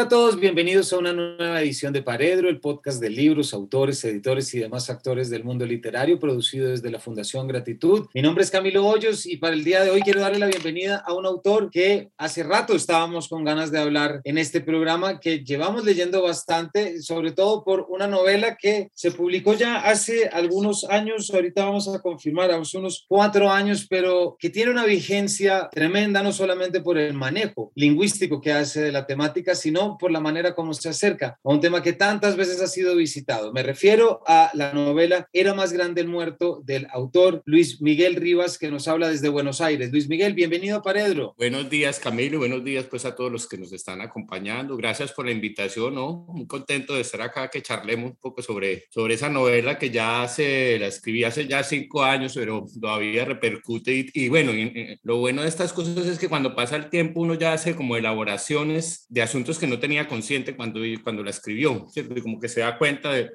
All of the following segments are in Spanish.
Hola a todos, bienvenidos a una nueva edición de Paredro, el podcast de libros, autores, editores y demás actores del mundo literario, producido desde la Fundación Gratitud. Mi nombre es Camilo Hoyos y para el día de hoy quiero darle la bienvenida a un autor que hace rato estábamos con ganas de hablar en este programa, que llevamos leyendo bastante, sobre todo por una novela que se publicó ya hace algunos años, ahorita vamos a confirmar, hace unos cuatro años, pero que tiene una vigencia tremenda, no solamente por el manejo lingüístico que hace de la temática, sino por la manera como se acerca a un tema que tantas veces ha sido visitado. Me refiero a la novela Era más grande el muerto del autor Luis Miguel Rivas, que nos habla desde Buenos Aires. Luis Miguel, bienvenido a Paredro. Buenos días, Camilo, buenos días pues a todos los que nos están acompañando. Gracias por la invitación, ¿no? Muy contento de estar acá, que charlemos un poco sobre, sobre esa novela que ya se la escribí hace ya cinco años, pero todavía repercute. Y, y bueno, lo bueno de estas cosas es que cuando pasa el tiempo uno ya hace como elaboraciones de asuntos que no tenía consciente cuando, cuando la escribió, ¿cierto? Y como que se da cuenta de,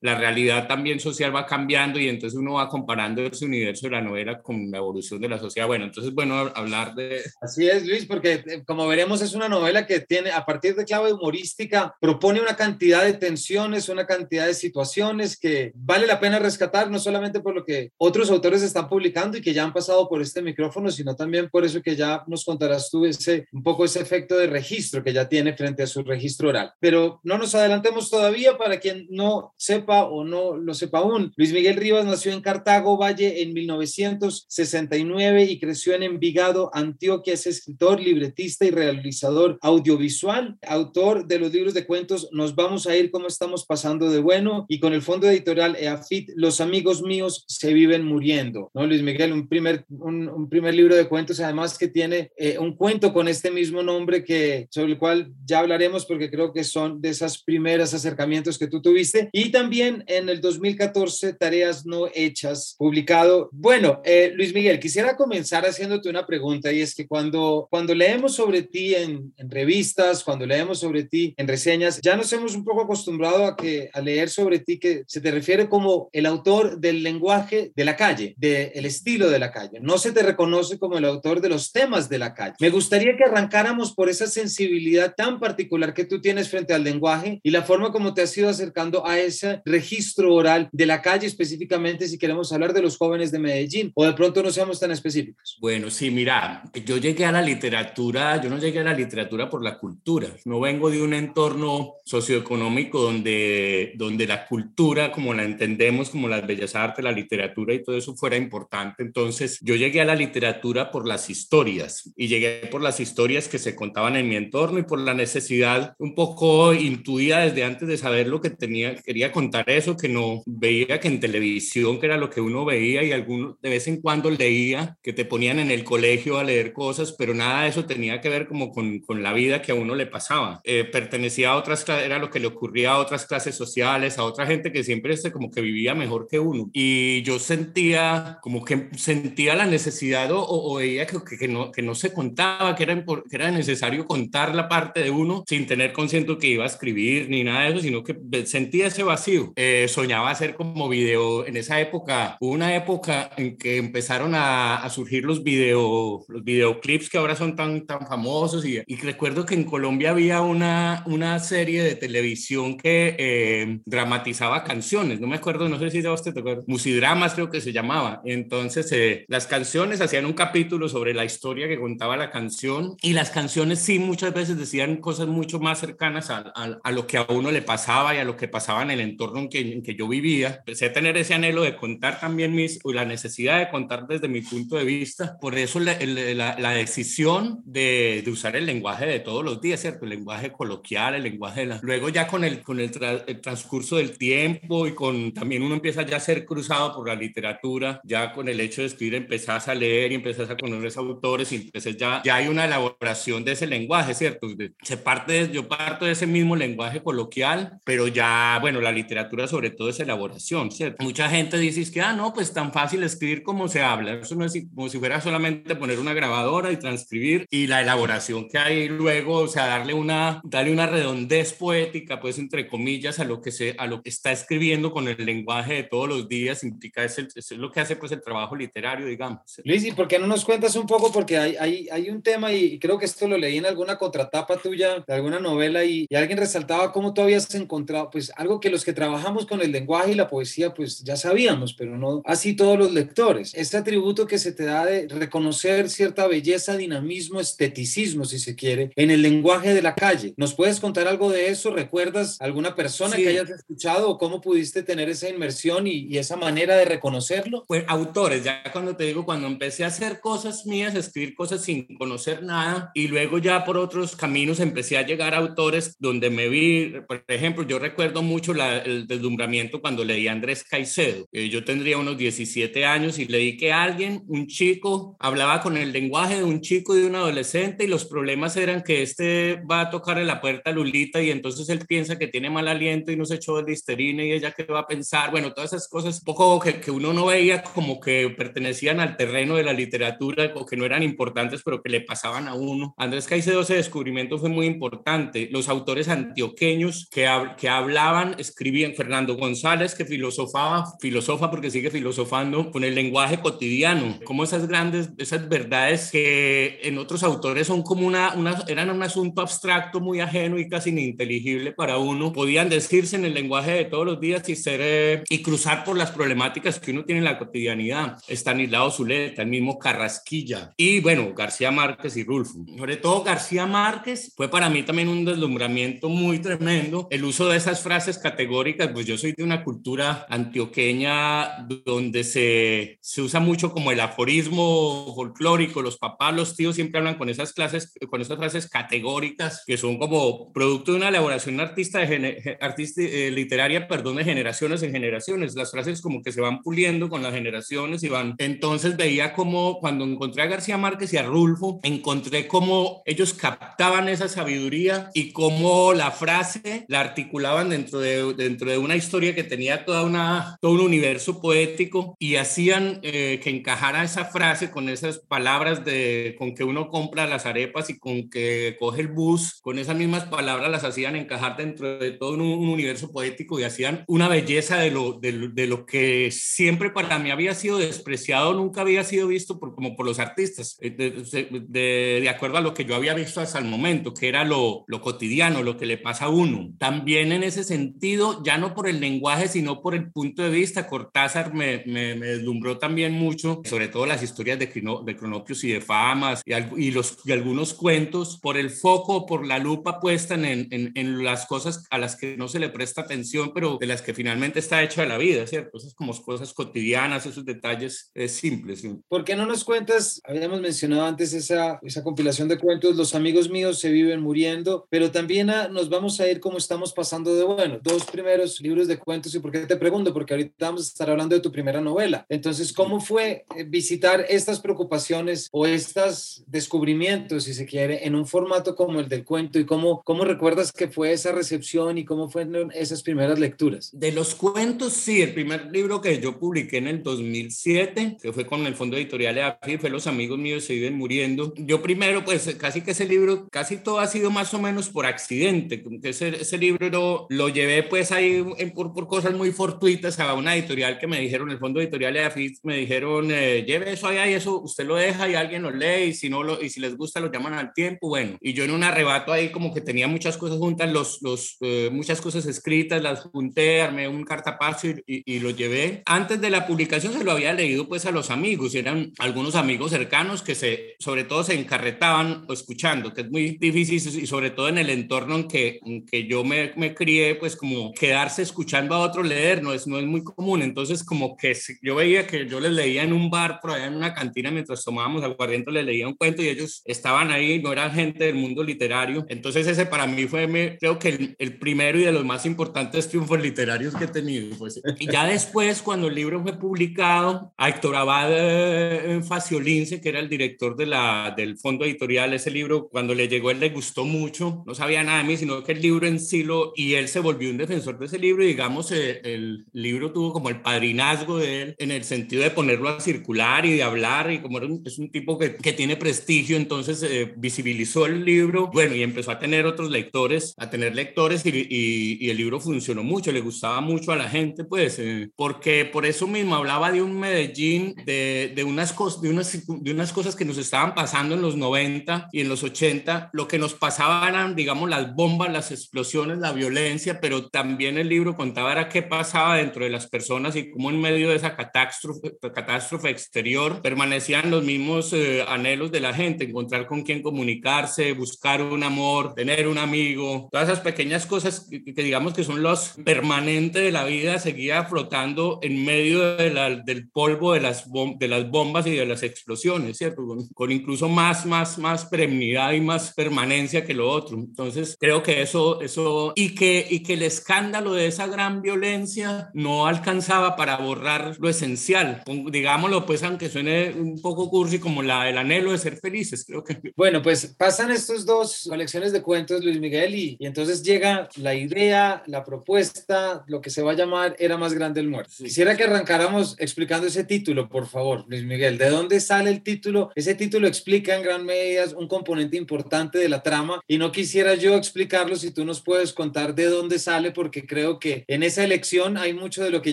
la realidad también social va cambiando y entonces uno va comparando ese universo de la novela con la evolución de la sociedad. Bueno, entonces, bueno, hablar de... Así es, Luis, porque eh, como veremos es una novela que tiene, a partir de clave humorística, propone una cantidad de tensiones, una cantidad de situaciones que vale la pena rescatar, no solamente por lo que otros autores están publicando y que ya han pasado por este micrófono, sino también por eso que ya nos contarás tú ese, un poco ese efecto de registro que ya tiene frente a su registro oral. Pero no nos adelantemos todavía para quien no sepa o no lo sepa aún. Luis Miguel Rivas nació en Cartago Valle en 1969 y creció en Envigado, Antioquia. Es escritor, libretista y realizador audiovisual, autor de los libros de cuentos Nos vamos a ir como estamos pasando de bueno y con el fondo editorial EAFIT Los amigos míos se viven muriendo. ¿No, Luis Miguel? Un primer, un, primer libro de cuentos además que tiene eh, un cuento con este mismo nombre que sobre el cual ya hablaremos porque creo que son de esas primeras acercamientos que tú tuviste. Y también en el 2014, Tareas No Hechas, publicado. Bueno, eh, Luis Miguel, quisiera comenzar haciéndote una pregunta y es que cuando, cuando leemos sobre ti en, revistas, cuando leemos sobre ti en reseñas, ya nos hemos un poco acostumbrado a, que, a leer sobre ti que se te refiere como el autor del lenguaje de la calle, del estilo de la calle. No se te reconoce como el autor de los temas de la calle. Me gustaría que arrancáramos por esa sensibilidad tan particular que tú tienes frente al lenguaje y la forma como te has ido acercando a ese registro oral de la calle, específicamente si queremos hablar de los jóvenes de Medellín o de pronto no seamos tan específicos. Bueno, sí, mira, yo llegué a la literatura, yo no llegué a la literatura por la cultura, no vengo de un entorno socioeconómico donde, donde la cultura, como la entendemos, como las bellas artes, la literatura y todo eso fuera importante. Entonces, yo llegué a la literatura por las historias y llegué por las historias que se contaban en mi entorno y por la necesidad un poco intuida desde antes de saber lo que tenía, quería contar eso, que no veía que en televisión, que era lo que uno veía y alguno de vez en cuando leía, que te ponían en el colegio a leer cosas, pero nada de eso tenía que ver como con, con la vida que a uno le pasaba. Eh, pertenecía a otras, era lo que le ocurría a otras clases sociales, a otra gente que siempre este, como que vivía mejor que uno. Y yo sentía, como que sentía la necesidad o, veía que, que, no, que no se contaba, que era, que era necesario contar la parte de uno sin tener consciente que iba a escribir ni nada de eso, sino que sentía ese vacío. Eh, soñaba hacer como video, en esa época, una época en que empezaron a, a, surgir los, video, los videoclips que ahora son tan, tan famosos y, y recuerdo que en Colombia había una, una serie de televisión que eh, dramatizaba canciones, no me acuerdo, no sé si usted te acuerdas, Musidramas creo que se llamaba. Entonces eh, las canciones hacían un capítulo sobre la historia que contaba la canción y las canciones sí muchas veces decían cosas mucho más cercanas a, a, lo que a uno le pasaba y a lo que pasaba en el entorno en que, en que yo vivía. Empecé a tener ese anhelo de contar también mis, la necesidad de contar desde mi punto de vista. Por eso la, la, la decisión de, de, usar el lenguaje de todos los días, ¿cierto? El lenguaje coloquial, el lenguaje de la... Luego ya con el, con el, el transcurso del tiempo y con también uno empieza ya a ser cruzado por la literatura, ya con el hecho de escribir empezás a leer y empezás a conocer autores y entonces ya, ya hay una elaboración de ese lenguaje, ¿cierto? Se parte, yo parto de ese mismo lenguaje coloquial, pero ya, bueno, la literatura sobre todo es elaboración, ¿cierto? Mucha gente dice que, ah, no, pues tan fácil escribir como se habla, eso no es como si fuera solamente poner una grabadora y transcribir y la elaboración que hay luego, o sea, darle una, darle una redondez poética, pues entre comillas, a lo que se, a lo que está escribiendo con el lenguaje de todos los días, implica, es, es lo que hace pues el trabajo literario, digamos. Luis, ¿y por qué no nos cuentas un poco? Porque hay, hay, hay un tema y creo que esto lo leí en alguna contratapa tuya tuya, de alguna novela, y, y alguien resaltaba cómo tú habías encontrado, pues algo que los que trabajamos con el lenguaje y la poesía, pues ya sabíamos, pero no así todos los lectores. Este atributo que se te da de reconocer cierta belleza, dinamismo, esteticismo, si se quiere, en el lenguaje de la calle. ¿Nos puedes contar algo de eso? ¿Recuerdas alguna persona que hayas escuchado o cómo pudiste tener esa inmersión y, y esa manera de reconocerlo? Pues autores, ya cuando te digo, cuando empecé a hacer cosas mías, escribir cosas sin conocer nada y luego ya por otros caminos empecé a llegar a autores donde me vi, por ejemplo, yo recuerdo mucho la, el deslumbramiento cuando leí a Andrés Caicedo. Eh, yo tendría unos 17 años y leí que alguien, un chico, hablaba con el lenguaje de un chico y de un adolescente y los problemas eran que este va a tocarle la puerta a Lulita y entonces él piensa que tiene mal aliento y no se echó de listerina y ella qué va a pensar. Bueno, todas esas cosas poco que, que uno no veía como que pertenecían al terreno de la literatura o que no eran importantes, pero que le pasaban a uno. Andrés Caicedo, ese descubrimiento fue muy importante. Los autores antioqueños que, que hablaban, escribían, Fernando González, que filosofaba, filosofa porque sigue filosofando con el lenguaje cotidiano, como esas grandes, esas verdades que en otros autores son como una, una eran un asunto abstracto, muy ajeno y casi ininteligible para uno, podían decirse en el lenguaje de todos los días y ser, eh, y cruzar por las problemáticas que uno tiene en la cotidianidad. Estanislao Zuleta, el mismo Carrasquilla y bueno, García Márquez y Rulfo. Sobre todo García Márquez fue para mí también un deslumbramiento muy tremendo. El uso de esas frases categóricas, pues yo soy de una cultura antioqueña donde se, se usa mucho como el aforismo folclórico, los papás, los tíos siempre hablan con esas clases, con esas frases categóricas que son como producto de una elaboración artista de, artista, eh, literaria, perdón, de generaciones en generaciones. Las frases como que se van puliendo con las generaciones y van. Entonces veía como cuando encontré a García Márquez y a Rulfo, encontré cómo ellos captaban esa sabiduría y cómo la frase la articulaban dentro de, dentro de una historia que tenía toda una, todo un universo poético y hacían eh, que encajara esa frase con esas palabras de con que uno compra las arepas y con que coge el bus, con esas mismas palabras las hacían encajar dentro de todo un, un universo poético y hacían una belleza de lo, de, de, lo que siempre para mí había sido despreciado, nunca había sido visto por, como por los artistas, eh, de, de, acuerdo a lo que yo había visto hasta el momento, que era lo, lo cotidiano, lo que le pasa a uno. También en ese sentido, ya no por el lenguaje, sino por el punto de vista, Cortázar me, me, me deslumbró también mucho, sobre todo las historias de, de Cronopios y de Famas y, y, los, y algunos cuentos, por el foco, por la lupa puesta en, en, en, las cosas a las que no se le presta atención, pero de las que finalmente está hecha la vida, ¿cierto? Esas como cosas cotidianas, esos detalles eh, simples. ¿sí? ¿Por qué no nos cuentas? Habíamos mencionado antes esa, esa compilación de cuentos, Los amigos míos se viven muriendo, pero también a, nos vamos a ir como estamos pasando de bueno. Dos primeros libros de cuentos, ¿y por qué te pregunto? Porque ahorita vamos a estar hablando de tu primera novela. Entonces, ¿cómo fue eh, visitar estas preocupaciones o estos descubrimientos, si se quiere, en un formato como el del cuento? ¿Y cómo, cómo recuerdas que fue esa recepción y cómo fueron esas primeras lecturas? De los cuentos, sí, el primer libro que yo publiqué en el 2007, que fue con el Fondo Editorial EAFI, fue Los amigos míos se viven muriendo. Yo primero, pues casi que ese libro, casi todo ha sido más o menos por accidente. Ese, ese libro lo, lo llevé pues ahí en, por, por cosas muy fortuitas a una editorial que me dijeron, el Fondo Editorial EAFI, me dijeron, eh, lleve eso allá y eso usted lo deja y alguien lo lee y si no lo, y si les gusta lo llaman al tiempo, bueno. Y yo en un arrebato ahí como que tenía muchas cosas juntas, los, los, eh, muchas cosas escritas, las junté, armé un cartapacio y, y, y, lo llevé. Antes de la publicación se lo había leído pues a los amigos, y eran algunos amigos cercanos que se, sobre todo se encarretaban escuchando, que es muy difícil y sobre todo en el entorno en que, en que yo me, me crié, pues como quedarse escuchando a otro leer no es, no es muy común. Entonces como que yo veía que yo les leía en un bar por allá en una cantina mientras tomábamos aguardiente, les leía un cuento y ellos estaban ahí, no eran gente del mundo literario. Entonces ese para mí fue, me, creo que el, el, primero y de los más importantes triunfos literarios que he tenido. Pues. Y ya después, cuando el libro fue publicado, a Héctor Abad eh, Faciolince, que era el director de la, del fondo editorial, ese libro, cuando le llegó, le gustó mucho, no sabía nada de mí, sino que el libro en sí lo, y él se volvió un defensor de ese libro y digamos, eh, el libro tuvo como el padrinazgo de él en el sentido de ponerlo a circular y de hablar y como un, es un tipo que, que, tiene prestigio, entonces eh, visibilizó el libro, bueno, y empezó a tener otros lectores, a tener lectores y, y, y el libro funcionó mucho, le gustaba mucho a la gente, pues, eh, porque por eso mismo hablaba de un Medellín, de, de, unas, cos, de, unas, de unas cosas que nos estaban pasando en los 90 y en los 80, lo que nos pasaban, digamos, las bombas, las explosiones, la violencia, pero también el libro contaba era qué pasaba dentro de las personas y cómo en medio de esa catástrofe, catástrofe exterior permanecían los mismos eh, anhelos de la gente, encontrar con quién comunicarse, buscar un amor, tener un amigo, todas esas pequeñas cosas que, digamos que son los permanentes de la vida, seguía flotando en medio de la, del polvo de las, de las bombas y de las explosiones, ¿cierto? Con, incluso más, más, más perennidad y más permanencia que lo otro. Entonces, creo que eso, eso, y que, y que el escándalo de esa gran violencia no alcanzaba para borrar lo esencial, digámoslo pues, aunque suene un poco cursi, como la, el anhelo de ser felices, creo que. Bueno, pues pasan estos dos colecciones de cuentos, Luis Miguel, y, y entonces llega la idea, la propuesta, lo que se va a llamar Era más grande el muerto. Quisiera que arrancáramos explicando ese título, por favor, Luis Miguel. ¿De dónde sale el título? Ese título explica en gran medida un componente importante de la trama y no quisiera yo explicarlo si tú nos puedes contar de dónde sale, porque creo que en esa elección hay mucho de lo que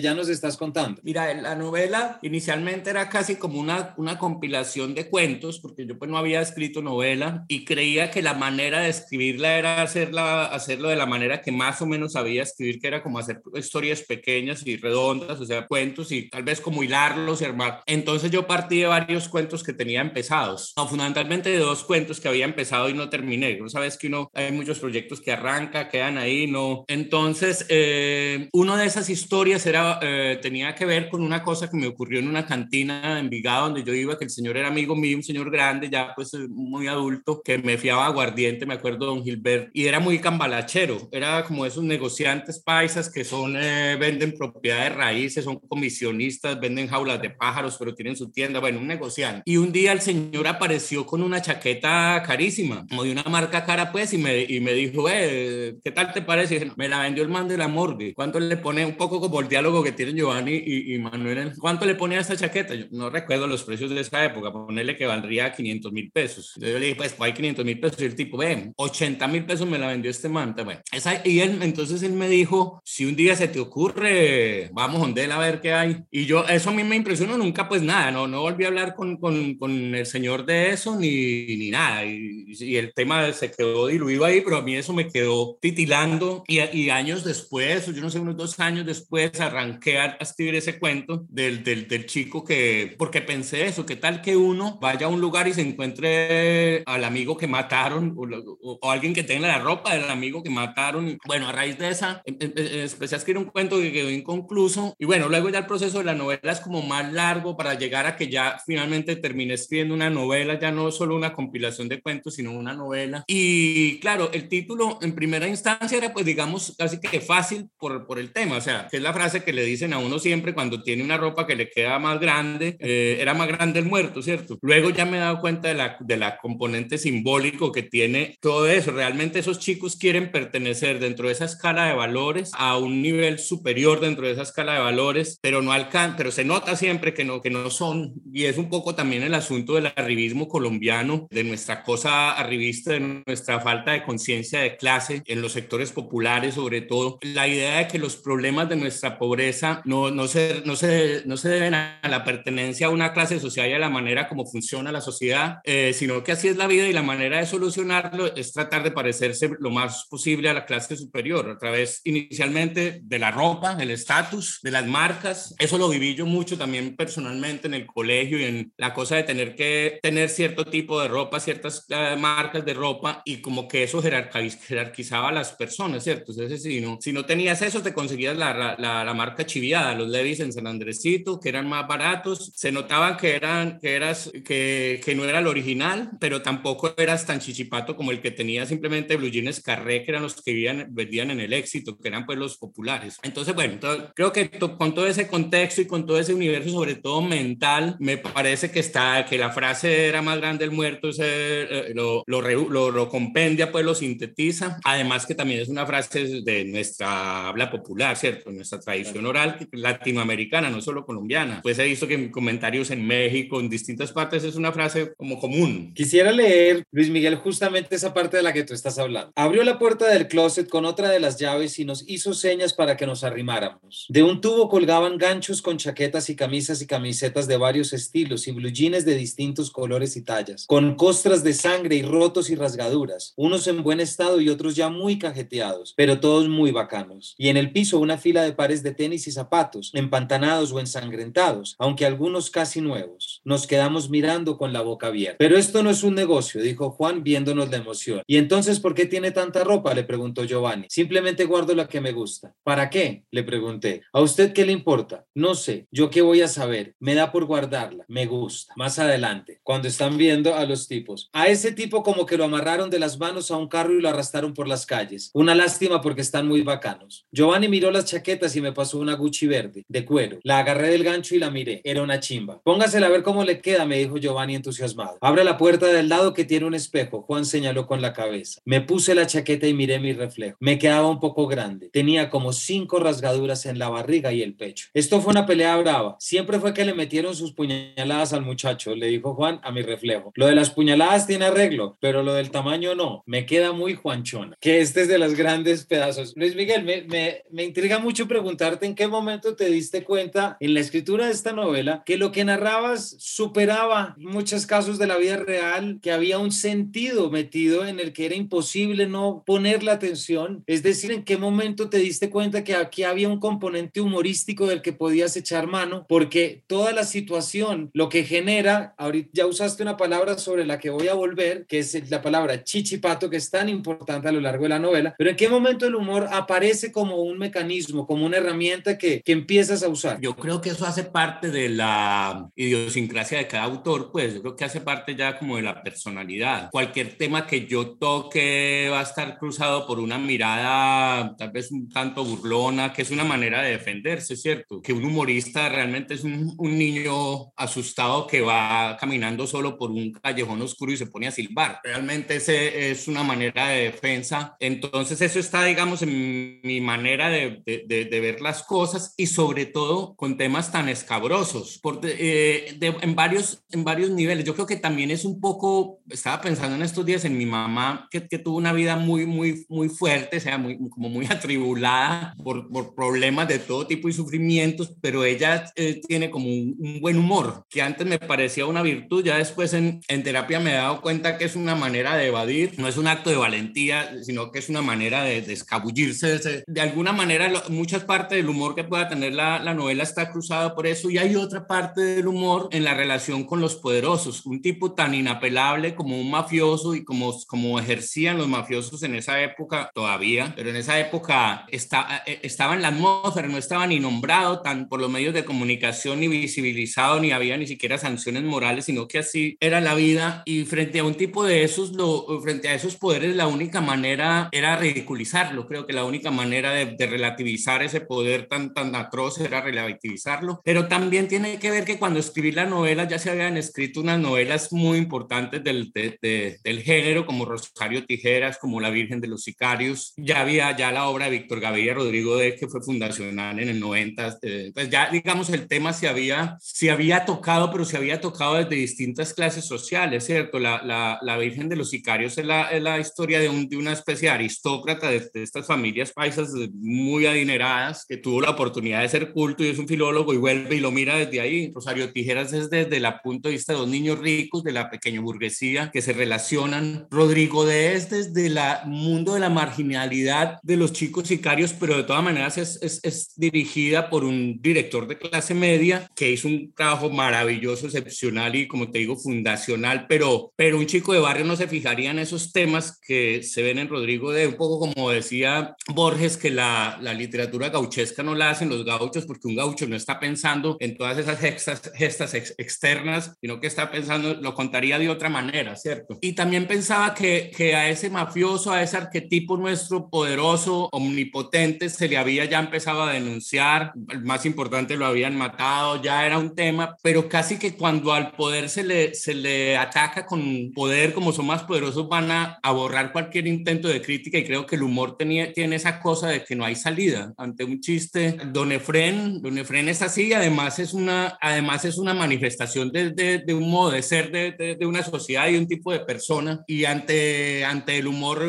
ya nos estás contando. Mira, la novela inicialmente era casi como una, una compilación de cuentos, porque yo pues no había escrito novela y creía que la manera de escribirla era hacerla, hacerlo de la manera que más o menos sabía escribir, que era como hacer historias pequeñas y redondas, o sea, cuentos y tal vez como hilarlos y armar. Entonces yo partí de varios cuentos que tenía empezados, no, fundamentalmente de dos cuentos que había empezado y no terminé. No sabes que uno, hay muchos proyectos que arranca, quedan ahí, no. Entonces, eh, una de esas historias era, eh, tenía que ver con una cosa que me ocurrió en una cantina en Vigado donde yo iba, que el señor era amigo mío, un señor grande, ya pues muy adulto, que me fiaba aguardiente, me acuerdo, don Gilbert, y era muy cambalachero, era como esos negociantes paisas que son, eh, venden propiedades raíces, son comisionistas, venden jaulas de pájaros, pero tienen su tienda, bueno, un negociante. Y un día el señor apareció con una chaqueta carísima, como de una marca cara, pues, y me, y me dijo, eh, ¿qué tal te parece? Dije, me la vendió el man de la morgue. ¿Cuánto le pone? Un poco como el diálogo que tienen Giovanni y, y Manuel. ¿Cuánto le pone a esta chaqueta? Yo no recuerdo los precios de esa época, ponerle que valdría 500 mil pesos. Yo le dije, pues, pues hay 500 mil pesos. Y el tipo, ven, 80 mil pesos me la vendió este man. Bueno, esa, y él, entonces él me dijo, si un día se te ocurre, vamos donde él a ver qué hay. Y yo, eso a mí me impresionó, nunca pues nada, no, no volví a hablar con, con, con el señor de eso ni, ni nada. Y, y, el tema se quedó diluido ahí, pero a mí eso me quedó titilando. Y, y años después, yo no sé, unos dos años después, arranqué a, escribir ese cuento del, del, del chico que, porque pensé eso, qué tal que uno vaya a un lugar y se encuentre al amigo que mataron o, o, alguien que tenga la ropa del amigo que mataron. Bueno, a raíz de esa, em, em, em, empecé a escribir un cuento que quedó inconcluso y bueno, luego ya el proceso de la novela es como más largo para llegar a que ya finalmente terminé escribiendo una novela, ya no solo una compilación de cuentos, sino una novela. Y claro, el título en primera instancia era pues digamos casi que fácil por, por el tema, o sea, que es la frase que le dicen a uno siempre cuando tiene una ropa que le queda más grande, eh, era más grande el muerto, ¿cierto? Luego ya me he dado cuenta de la, de la componente simbólico que tiene todo eso. Realmente esos chicos quieren pertenecer dentro de esa escala de valores a un nivel superior dentro de esa escala de valores, pero no alcanzan, pero se nota siempre que no, que no son, y es un poco también el asunto del arribismo colombiano, de nuestra cosa arribista, de nuestra falta de conciencia de clase en los sectores populares sobre todo, la idea de que los problemas de nuestra pobreza no, no, se, no, se, no se deben a la pertenencia a una clase social y a la manera como funciona la sociedad, eh, sino que así es la vida y la manera de solucionarlo es tratar de parecerse lo más posible a la clase superior, a través inicialmente de la ropa, el estatus, de las marcas. Eso lo viví yo mucho también personalmente en el colegio y en la cosa de tener que tener cierto tipo de ropa, ciertas uh, marcas de ropa y como que eso jerarquizaba a las personas, ¿cierto? Entonces, si no, si no tenías eso, te conseguías la, la, la marca chiviada, los Levis en San Andresito, que eran más baratos, se notaban que eran, que eras, que, que no era el original, pero tampoco eras tan chichipato como el que tenía simplemente blue jeans carré, que eran los que vivían, vendían en el éxito, que eran pues los populares. Entonces, bueno, entonces, creo que con todo ese contexto y con todo ese universo, sobre todo mental, me parece que está, que la frase era más grande el muerto, ese, eh, lo, lo, lo, lo, compendia, pues lo sintetiza. Además que también es una frase de nuestra habla popular, ¿cierto? Nuestra tradición oral latinoamericana, no solo colombiana. Pues he visto que en comentarios en México, en distintas partes, es una frase como común. Quisiera leer, Luis Miguel, justamente esa parte de la que tú estás hablando. Abrió la puerta del closet con otra de las llaves y nos hizo señas para que nos arrimáramos. De un tubo colgaban ganchos con chaquetas y camisas y camisetas de varios estilos y blue jeans de distintos colores y tallas, con costras de sangre y rotos y rasgaduras, unos en buen estado y otros ya muy cajeteados, pero todos muy bacanos. Y en el piso una fila de pares de tenis y zapatos, empantanados o ensangrentados, aunque algunos casi nuevos. Nos quedamos mirando con la boca abierta. Pero esto no es un negocio, dijo Juan viéndonos la emoción. ¿Y entonces por qué tiene tanta ropa? le preguntó Giovanni. Simplemente guardo la que me gusta. ¿Para qué? le pregunté. ¿A usted qué le importa? No sé. ¿Yo qué voy a saber? Me da por guardarla. Me gusta. Más adelante, cuando están viendo a los tipos. A ese tipo como que lo amarraron de las manos a un carro y lo arrastraron por las calles. Una lástima porque están muy bacanos. Giovanni miró las chaquetas y me pasó una Gucci verde, de cuero. La agarré del gancho y la miré. Era una chimba. Póngasela a ver cómo le queda, me dijo Giovanni entusiasmado. Abre la puerta del lado que tiene un espejo. Juan señaló con la cabeza. Me puse la chaqueta y miré mi reflejo. Me quedaba un poco grande. Tenía como cinco rasgaduras en la barriga y el pecho. Esto fue una pelea brava. Siempre fue que le metieron sus puñaladas al muchacho, le dijo Juan a mi reflejo. Lo de las puñaladas tiene arreglo, pero lo del tamaño no. Me queda muy juanchona. Que este es de los grandes pedazos. Luis Miguel, me, me, me intriga mucho preguntarte en qué momento te diste cuenta en la escritura de esta novela que lo que narrabas superaba muchos casos de la vida real, que había un sentido metido en el que era imposible no poner la atención. Es decir, en qué momento te diste cuenta que aquí había un componente humorístico del que podías echar mano, porque toda la situación lo que genera, ahorita ya usaste una palabra sobre la que voy a volver, que es la chichipato, que es tan importante a lo largo de la novela, pero en qué momento el humor aparece como un mecanismo, como una herramienta que, que empiezas a usar. Yo creo que eso hace parte de la idiosincrasia de cada autor, pues yo creo que hace parte ya como de la personalidad. Cualquier tema que yo toque va a estar cruzado por una mirada tal vez un tanto burlona, que es una manera de defenderse, ¿cierto? Que un humorista realmente es un, un niño asustado que va caminando solo por un callejón oscuro y se pone a silbar. Realmente ese es una manera de defensa. Entonces eso está, digamos, en mi manera de, de, de ver las cosas y sobre todo con temas tan escabrosos, por, eh, en, varios, en varios niveles. Yo creo que también es un poco, estaba pensando en estos días en mi mamá, que, que tuvo una vida muy, muy, muy fuerte, o sea, muy, como muy atribulada por, por problemas de todo tipo y sufrimientos, pero ella eh, tiene como un, un, buen humor, que antes me parecía una virtud, ya después en, en terapia me he dado cuenta que es una manera de evadir, no es un acto de valentía, sino que es una manera de, de escabullirse. De, de alguna manera, muchas partes del humor que pueda tener la, la novela está cruzada por eso y hay otra parte del humor en la relación con los poderosos, un tipo tan inapelable como un mafioso y como, como ejercían los mafiosos en esa época todavía, pero en esa época está, eh, estaba en la atmósfera, no estaba ni nombrado tan por los medios de comunicación ni visibilizado, ni había ni siquiera sanciones morales, sino que así era la vida y frente a un tipo de esos, lo, frente a esos poderes, la única manera era ridiculizarlo, creo que la única manera de, de relativizar ese poder tan, tan atroz era relativizarlo, pero también tiene que ver que cuando escribí la novela ya se habían escrito unas novelas muy importantes del, de, de, del género, como Rosario Tijeras, como La Virgen de los Sicarios, ya había ya la obra de Víctor Gaviria Rodrigo de que fue fundacional en el 90, eh, pues ya digamos el tema se había, se había tocado, pero se había tocado desde distintas clases sociales, ¿cierto? La, la, la Virgen de los Sicarios es la, es la historia de, un, de, una especie de aristócrata de, de estas familias paisas muy adineradas que tuvo la oportunidad de ser culto y es un filólogo y vuelve y lo mira desde ahí. Rosario Tijeras es desde el punto de vista de dos niños ricos de la pequeña burguesía que se relacionan. Rodrigo de es desde el mundo de la marginalidad de los chicos sicarios, pero de todas maneras es, es, es, dirigida por un director de clase media que hizo un trabajo maravilloso, excepcional y como te digo, fundacional, pero, pero un chico de barrio no se fijaría en esos temas que se ven en Rodrigo de un poco como decía Borges, que la, la literatura gauchesca no la hacen los gauchos porque un gaucho no está pensando en todas esas gestas, gestas ex externas, sino que está pensando, lo contaría de otra manera, ¿cierto? Y también pensaba que, que a ese mafioso, a ese arquetipo nuestro poderoso, omnipotente, se le había ya empezado a denunciar, el más importante lo habían matado, ya era un tema, pero casi que cuando al poder se le, se le ataca con poder, como son más poderosos, van a, a borrar cualquier intento de crítica y creo que el humor tenía, tiene esa cosa de que no hay salida ante un chiste. Don Efren, Don Efren es así, además es una, además es una manifestación de, de, de un modo de ser de, de, una sociedad y un tipo de persona y ante, ante el humor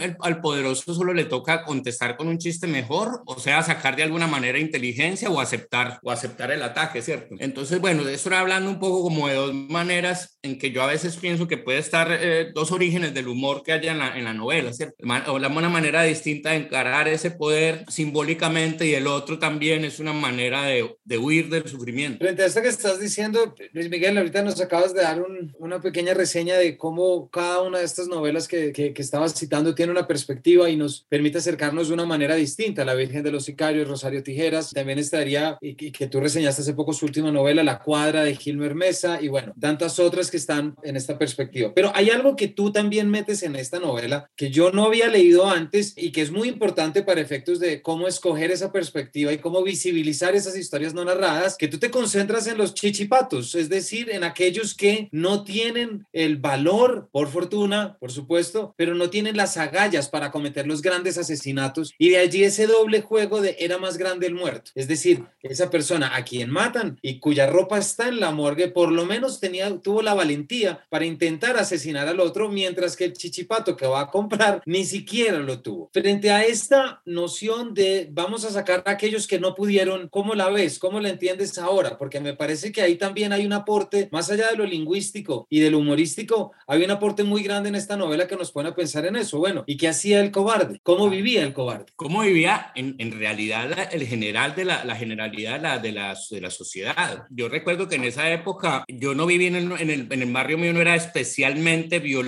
el, al poderoso solo le toca contestar con un chiste mejor, o sea, sacar de alguna manera inteligencia o aceptar, o aceptar el ataque, ¿cierto? Entonces, bueno, de eso era hablando un poco como de dos maneras en que yo a veces pienso que puede estar eh, dos orígenes del humor que hay en la, en la novela, ¿cierto? Una manera distinta de encarar ese poder simbólicamente y el otro también es una manera de, de huir del sufrimiento. Frente a esto que estás diciendo, Luis Miguel, ahorita nos acabas de dar un, una pequeña reseña de cómo cada una de estas novelas que, que, que estabas citando tiene una perspectiva y nos permite acercarnos de una manera distinta. La Virgen de los Sicarios, Rosario Tijeras, también estaría, y, y que tú reseñaste hace poco su última novela, La Cuadra de Gilmer Mesa, y bueno, tantas otras que están en esta perspectiva. Pero hay algo que tú también metes en esta novela que yo no había leído antes y que es muy importante para efectos de cómo escoger esa perspectiva y cómo visibilizar esas historias no narradas, que tú te concentras en los chichipatos, es decir, en aquellos que no tienen el valor, por fortuna, por supuesto, pero no tienen las agallas para cometer los grandes asesinatos. Y de allí ese doble juego de era más grande el muerto, es decir, esa persona a quien matan y cuya ropa está en la morgue, por lo menos tenía, tuvo la valentía para intentar asesinar al otro, mientras que el chichipato que va a comprar ni siquiera lo tuvo. Frente a esta noción de vamos a sacar a aquellos que no pudieron, ¿cómo la ves? ¿Cómo la entiendes ahora? Porque me parece que ahí también hay un aporte, más allá de lo lingüístico y de lo humorístico, hay un aporte muy grande en esta novela que nos pone a pensar en eso. Bueno, ¿y qué hacía el cobarde? ¿Cómo vivía el cobarde? ¿Cómo vivía en, en realidad el general de la, la generalidad la, de, la, de la sociedad? Yo recuerdo que en esa época yo no viví en el, en el, en el barrio mío, no era especialmente violento,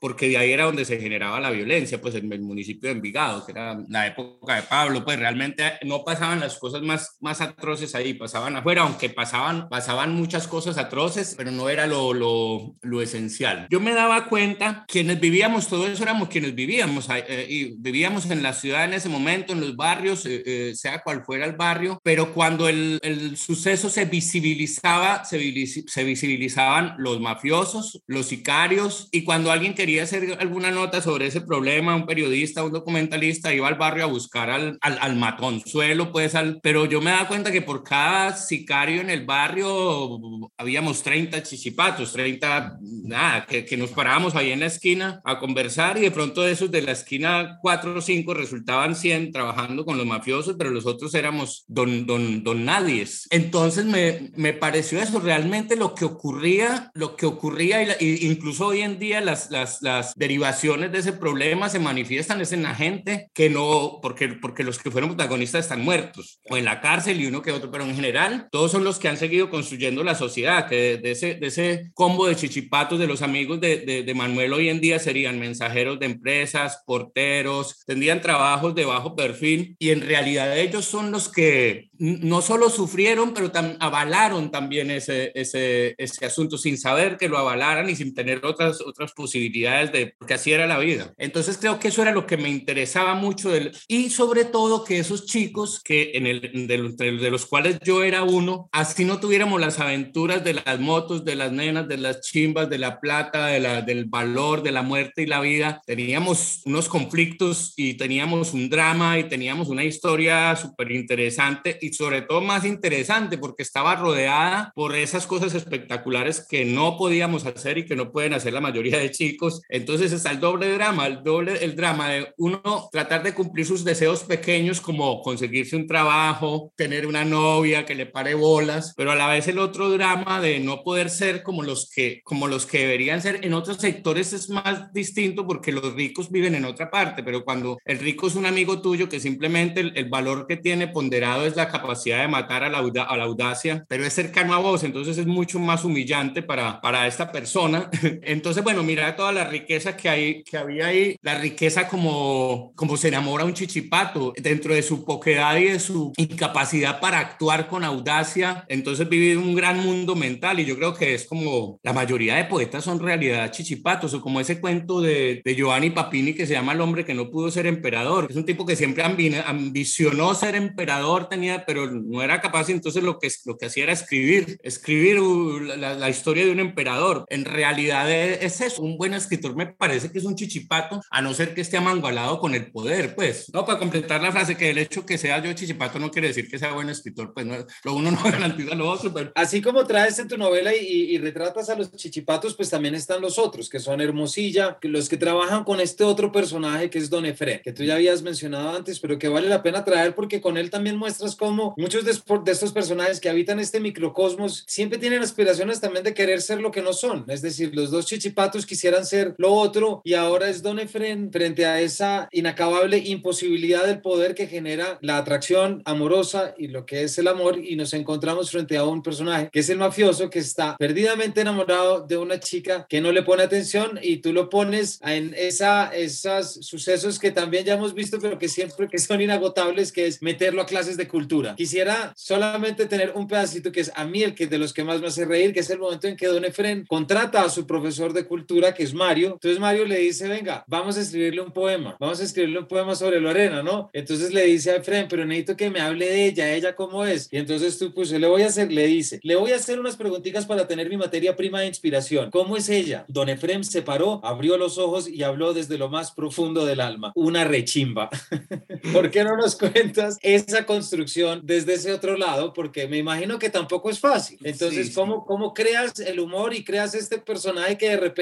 porque de ahí era donde se generaba la violencia, pues en el municipio de Envigado, que era la época de Pablo, pues realmente no pasaban las cosas más, más atroces ahí, pasaban afuera, aunque pasaban, pasaban muchas cosas atroces, pero no era lo, lo, lo esencial. Yo me daba cuenta, quienes vivíamos, todo eso éramos quienes vivíamos, eh, y vivíamos en la ciudad en ese momento, en los barrios, eh, eh, sea cual fuera el barrio, pero cuando el, el suceso se visibilizaba, se, se visibilizaban los mafiosos, los sicarios, y cuando alguien quería hacer alguna nota sobre ese problema, un periodista, un documentalista, iba al barrio a buscar al, al, al matonzuelo, pues, al, pero yo me daba cuenta que por cada sicario en el barrio habíamos 30 chichipatos, 30, nada, que, que nos parábamos ahí en la esquina a conversar y de pronto esos de la esquina 4 o 5 resultaban 100 trabajando con los mafiosos, pero los otros éramos don, don, don nadies. Entonces me, me pareció eso, realmente lo que ocurría, lo que ocurría, y, la, incluso hoy en día las, las, las derivaciones de ese problema se manifiestan es en la gente que no, porque, porque los que fueron protagonistas están muertos o en la cárcel y uno que otro, pero en general todos son los que han seguido construyendo la sociedad, que de, de ese, de ese combo de chichipatos de los amigos de, de, de Manuel hoy en día serían mensajeros de empresas, porteros, tendrían trabajos de bajo perfil y en realidad ellos son los que no solo sufrieron, pero tam avalaron también ese, ese, ese asunto sin saber que lo avalaran y sin tener otras, otras posibilidades de, porque así era la vida. Entonces creo que eso era lo que me interesaba mucho del, y sobre todo que esos chicos que en el, de, de, los cuales yo era uno, así no tuviéramos las aventuras de las motos, de las nenas, de las chimbas, de la plata, de la, del valor, de la muerte y la vida, teníamos unos conflictos y teníamos un drama y teníamos una historia súper interesante y sobre todo más interesante porque estaba rodeada por esas cosas espectaculares que no podíamos hacer y que no pueden hacer la mayoría de chicos. Entonces está el doble drama, el doble el drama de uno tratar de cumplir sus deseos pequeños como conseguirse un trabajo, tener una novia que le pare bolas, pero a la vez el otro drama de no poder ser como los que como los que deberían ser en otros sectores es más distinto porque los ricos viven en otra parte, pero cuando el rico es un amigo tuyo que simplemente el, el valor que tiene ponderado es la capacidad de matar a la, a la audacia, pero es cercano a vos, entonces es mucho más humillante para, para esta persona. Entonces, bueno, mira toda la riqueza que, hay, que había ahí, la riqueza como, como se enamora un chichipato dentro de su poquedad y de su incapacidad para actuar con audacia, entonces vivir un gran mundo mental y yo creo que es como la mayoría de poetas son realidad chichipatos o como ese cuento de, de Giovanni Papini que se llama El hombre que no pudo ser emperador, es un tipo que siempre ambicionó ser emperador, tenía, pero no era capaz entonces lo que, lo que hacía era escribir, escribir la, la historia de un emperador. En realidad es eso, un buen escritor me parece que es un chichipato, a no ser que esté amangualado con el poder, pues. No, para completar la frase, que el hecho que sea yo chichipato no quiere decir que sea buen escritor, pues no, lo uno no garantiza lo otro. Pero... Así como traes en tu novela y, y, retratas a los chichipatos, pues también están los otros, que son Hermosilla, los que trabajan con este otro personaje que es Don Efre, que tú ya habías mencionado antes, pero que vale la pena traer porque con él también muestras cómo muchos de, de estos personajes que habitan este microcosmos siempre tienen aspiraciones también de querer ser lo que no son. Es decir, los dos chichipatos ratos quisieran ser lo otro y ahora es Don Efren frente a esa inacabable imposibilidad del poder que genera la atracción amorosa y lo que es el amor y nos encontramos frente a un personaje que es el mafioso que está perdidamente enamorado de una chica que no le pone atención y tú lo pones en esa, esos sucesos que también ya hemos visto pero que siempre que son inagotables que es meterlo a clases de cultura. Quisiera solamente tener un pedacito que es a mí el que de los que más me hace reír, que es el momento en que Don Efren contrata a su profesor de cultura que es Mario. Entonces Mario le dice, venga, vamos a escribirle un poema, vamos a escribirle un poema sobre Lorena, ¿no? Entonces le dice a Efren, pero necesito que me hable de ella, ella cómo es. Y entonces tú, pues, le voy a hacer, le dice, le voy a hacer unas preguntitas para tener mi materia prima de inspiración. ¿Cómo es ella? Don Efrem se paró, abrió los ojos y habló desde lo más profundo del alma. Una rechimba. ¿Por qué no nos cuentas esa construcción desde ese otro lado? Porque me imagino que tampoco es fácil. Entonces, ¿cómo, ¿cómo creas el humor y creas este personaje que de repente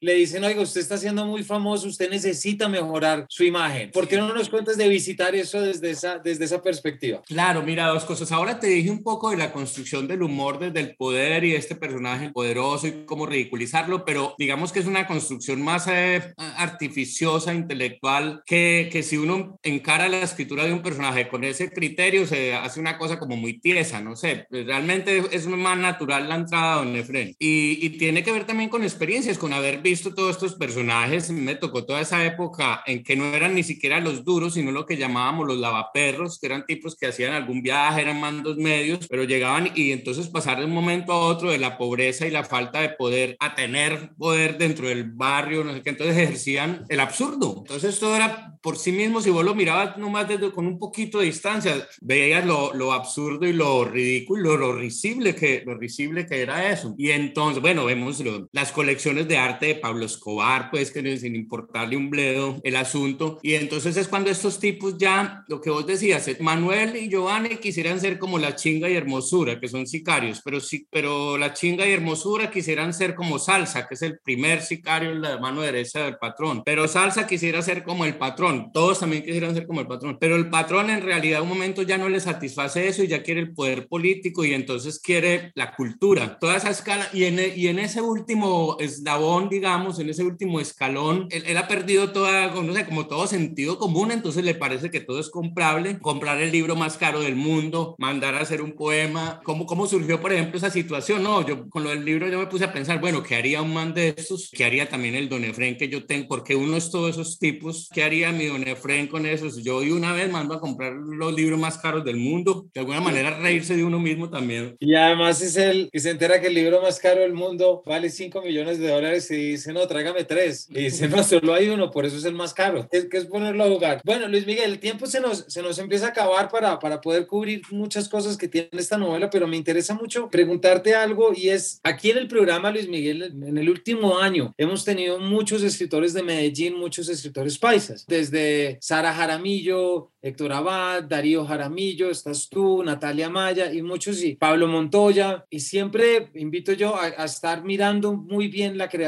le dicen, oiga, usted está siendo muy famoso, usted necesita mejorar su imagen? ¿Por qué no nos cuentas de visitar eso desde esa, desde esa perspectiva? Claro, mira, dos cosas. Ahora te dije un poco de la construcción del humor desde el poder y este personaje poderoso y cómo ridiculizarlo, pero digamos que es una construcción más eh, artificiosa, intelectual, que, que si uno encara la escritura de un personaje con ese criterio, se hace una cosa como muy tiesa, no sé, realmente es más natural la entrada Don Efren. Y, y tiene que ver también con experiencias, con haber visto todos estos personajes. Me tocó toda esa época en que no eran ni siquiera los duros, sino lo que llamábamos los lavaperros, que eran tipos que hacían algún viaje, eran mandos medios, pero llegaban y entonces pasar de un momento a otro de la pobreza y la falta de poder a tener poder dentro del barrio, no sé qué, entonces ejercían el absurdo. Entonces todo era por sí mismo, si vos lo mirabas nomás desde con un poquito de distancia, veías lo, lo absurdo y lo ridículo, lo, risible que, lo risible que era eso. Y entonces, bueno, vemos las colecciones de arte de Pablo Escobar, pues que sin importarle un bledo el asunto. Y entonces es cuando estos tipos ya, lo que vos decías, Manuel y Giovanni quisieran ser como la chinga y hermosura, que son sicarios, pero sí, pero la chinga y hermosura quisieran ser como Salsa, que es el primer sicario en la mano derecha del patrón. Pero Salsa quisiera ser como el patrón, todos también quisieran ser como el patrón, pero el patrón en realidad un momento ya no le satisface eso y ya quiere el poder político y entonces quiere la cultura, toda esa escala. Y en, y en ese último eslabón, digamos, en ese último escalón, él, él ha perdido toda, no sé, como todo sentido común, entonces le parece que todo es comprable, comprar el libro más caro del mundo, mandar a hacer un poema. ¿Cómo, cómo surgió, por ejemplo, esa situación? No, yo con lo del libro yo me puse a pensar, bueno, ¿qué haría un man de estos? ¿Qué haría también el Don Efren que yo tengo? Porque uno es todos esos tipos. ¿Qué haría mi Don Efren con esos? Yo y una vez mando a comprar los libros más caros del mundo. De alguna manera reírse de uno mismo también. Y además es el que se entera que el libro más caro del mundo vale 5 millones de dólares y dice, no, tráigame tres. Y dice, no, solo hay uno, por eso es el más caro. Es que es ponerlo a jugar. Bueno, Luis Miguel, el tiempo se nos, se nos empieza a acabar para, para poder cubrir muchas cosas que tiene esta novela, pero me interesa mucho preguntarte algo y es, aquí en el programa, Luis Miguel, en el último año hemos tenido muchos escritores de Medellín, muchos escritores paisas, desde Sara Jaramillo, Héctor Abad, Darío Jaramillo, estás tú, Natalia Maya y muchos, y Pablo Montoya. Y siempre invito yo a, a, estar mirando muy bien la creación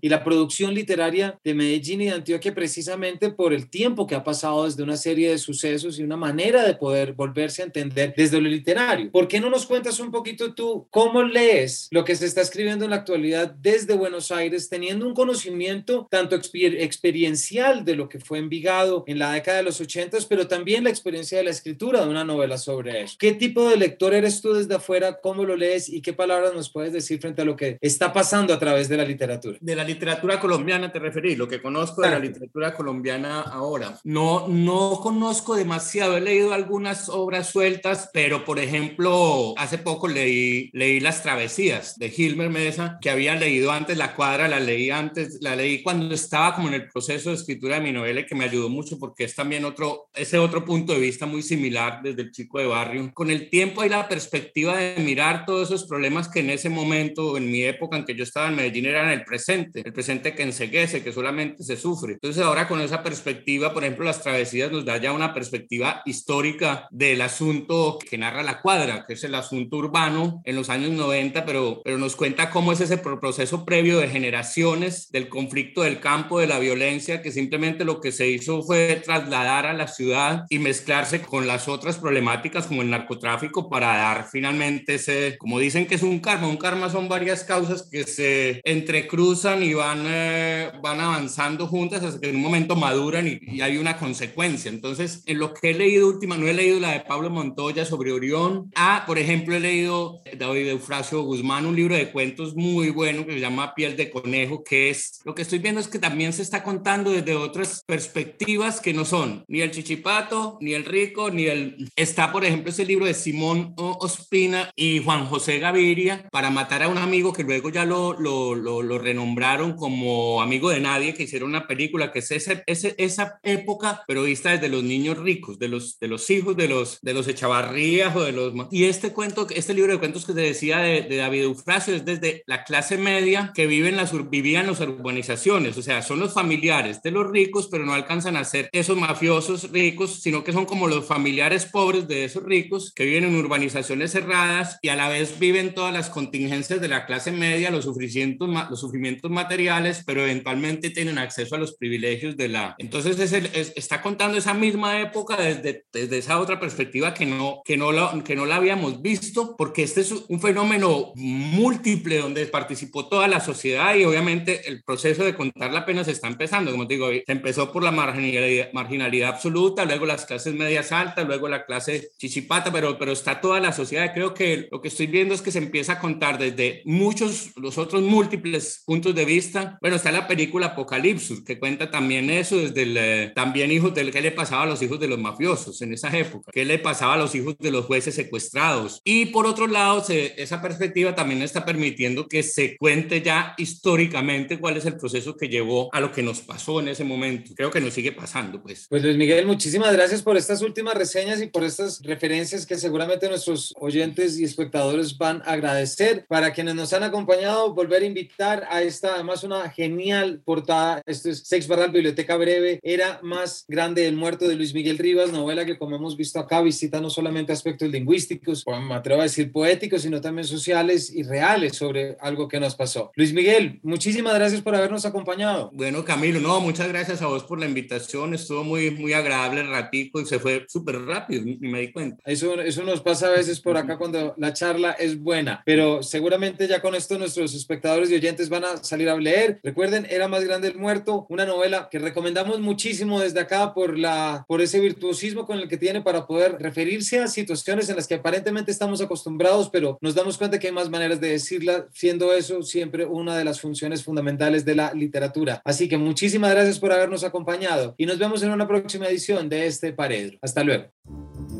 y la producción literaria de Medellín y de Antioquia precisamente por el tiempo que ha pasado desde una serie de sucesos y una manera de poder volverse a entender desde lo literario. ¿Por qué no nos cuentas un poquito tú cómo lees lo que se está escribiendo en la actualidad desde Buenos Aires, teniendo un conocimiento tanto exper experiencial de lo que fue Envigado en la década de los 80, pero también la experiencia de la escritura de una novela sobre eso. ¿Qué tipo de lector eres tú desde afuera? ¿Cómo lo lees? ¿Y qué palabras nos puedes decir frente a lo que está pasando a través de la literatura? De la literatura colombiana te referí, lo que conozco de la literatura colombiana ahora. No, no conozco demasiado, he leído algunas obras sueltas, pero por ejemplo, hace poco leí, leí Las Travesías de Gilmer Mesa, que había leído antes La Cuadra, la leí antes, la leí cuando estaba como en el proceso de escritura de mi novela, que me ayudó mucho porque es también otro, ese otro punto de vista muy similar desde el chico de barrio. Con el tiempo y la perspectiva de mirar todos esos problemas que en ese momento, en mi época en que yo estaba en Medellín, eran el presente, el presente que enseguece, que solamente se sufre. Entonces ahora con esa perspectiva, por ejemplo, las travesías nos da ya una perspectiva histórica del asunto que narra la cuadra, que es el asunto urbano en los años 90, pero, pero nos cuenta cómo es ese proceso previo de generaciones del conflicto del campo, de la violencia, que simplemente lo que se hizo fue trasladar a la ciudad y mezclarse con las otras problemáticas como el narcotráfico para dar finalmente ese, como dicen que es un karma, un karma son varias causas que se entre, cruzan y van, eh, van avanzando juntas hasta que en un momento maduran y, y, hay una consecuencia. Entonces, en lo que he leído última, no he leído la de Pablo Montoya sobre Orión. Ah, por ejemplo, he leído David Eufrasio Guzmán, un libro de cuentos muy bueno que se llama Piel de Conejo, que es, lo que estoy viendo es que también se está contando desde otras perspectivas que no son ni el chichipato, ni el rico, ni el... Está, por ejemplo, ese libro de Simón Ospina y Juan José Gaviria para matar a un amigo que luego ya lo, lo, lo, renombraron como amigo de nadie, que hicieron una película que es ese, ese, esa época, pero vista desde los niños ricos, de los, de los hijos de los, de los Echavarrías o de los... Y este cuento, este libro de cuentos que te decía de, de David Eufrasio es desde la clase media que vive en las, vivían en las urbanizaciones, o sea, son los familiares de los ricos, pero no alcanzan a ser esos mafiosos ricos, sino que son como los familiares pobres de esos ricos que viven en urbanizaciones cerradas y a la vez viven todas las contingencias de la clase media, los sufrimientos, los sufrimientos materiales, pero eventualmente tienen acceso a los privilegios de la... Entonces es está contando esa misma época desde, desde esa otra perspectiva que no, que, no la, que no la habíamos visto, porque este es un fenómeno múltiple donde participó toda la sociedad y obviamente el proceso de contar la pena se está empezando, como te digo, se empezó por la marginalidad, marginalidad absoluta, luego las clases medias altas, luego la clase chichipata, pero, pero está toda la sociedad. Creo que lo que estoy viendo es que se empieza a contar desde muchos, los otros múltiples puntos de vista. Bueno, está la película Apocalipsis, que cuenta también eso, desde el, eh, también hijos del que le pasaba a los hijos de los mafiosos en esa época, qué le pasaba a los hijos de los jueces secuestrados. Y por otro lado, esa perspectiva también está permitiendo que se cuente ya históricamente cuál es el proceso que llevó a lo que nos pasó en ese momento. Creo que nos sigue pasando, pues. Pues Luis Miguel, muchísimas gracias por estas últimas reseñas y por estas referencias que seguramente nuestros oyentes y espectadores van a agradecer. Para quienes nos han acompañado, volver a invitar a esta, además, una genial portada. Esto es Sex Barral, Biblioteca Breve. Era más grande el muerto de Luis Miguel Rivas, novela que, como hemos visto acá, visita no solamente aspectos lingüísticos, o me atrevo a decir poéticos, sino también sociales y reales sobre algo que nos pasó. Luis Miguel, muchísimas gracias por habernos acompañado. Bueno, Camilo, no, muchas gracias a vos por la invitación. Estuvo muy, muy agradable el ratico y se fue súper rápido, ni me di cuenta. Eso, eso nos pasa a veces por acá cuando la charla es buena, pero seguramente ya con esto nuestros espectadores y oyentes van a salir a leer. Recuerden, Era más grande el muerto, una novela que recomendamos muchísimo desde acá por, la, por ese virtuosismo con el que tiene para poder referirse a situaciones en las que aparentemente estamos acostumbrados, pero nos damos cuenta que hay más maneras de decirla, siendo eso siempre una de las funciones fundamentales de la literatura. Así que muchísimas gracias por habernos acompañado y nos vemos en una próxima edición de este Paredro. Hasta luego.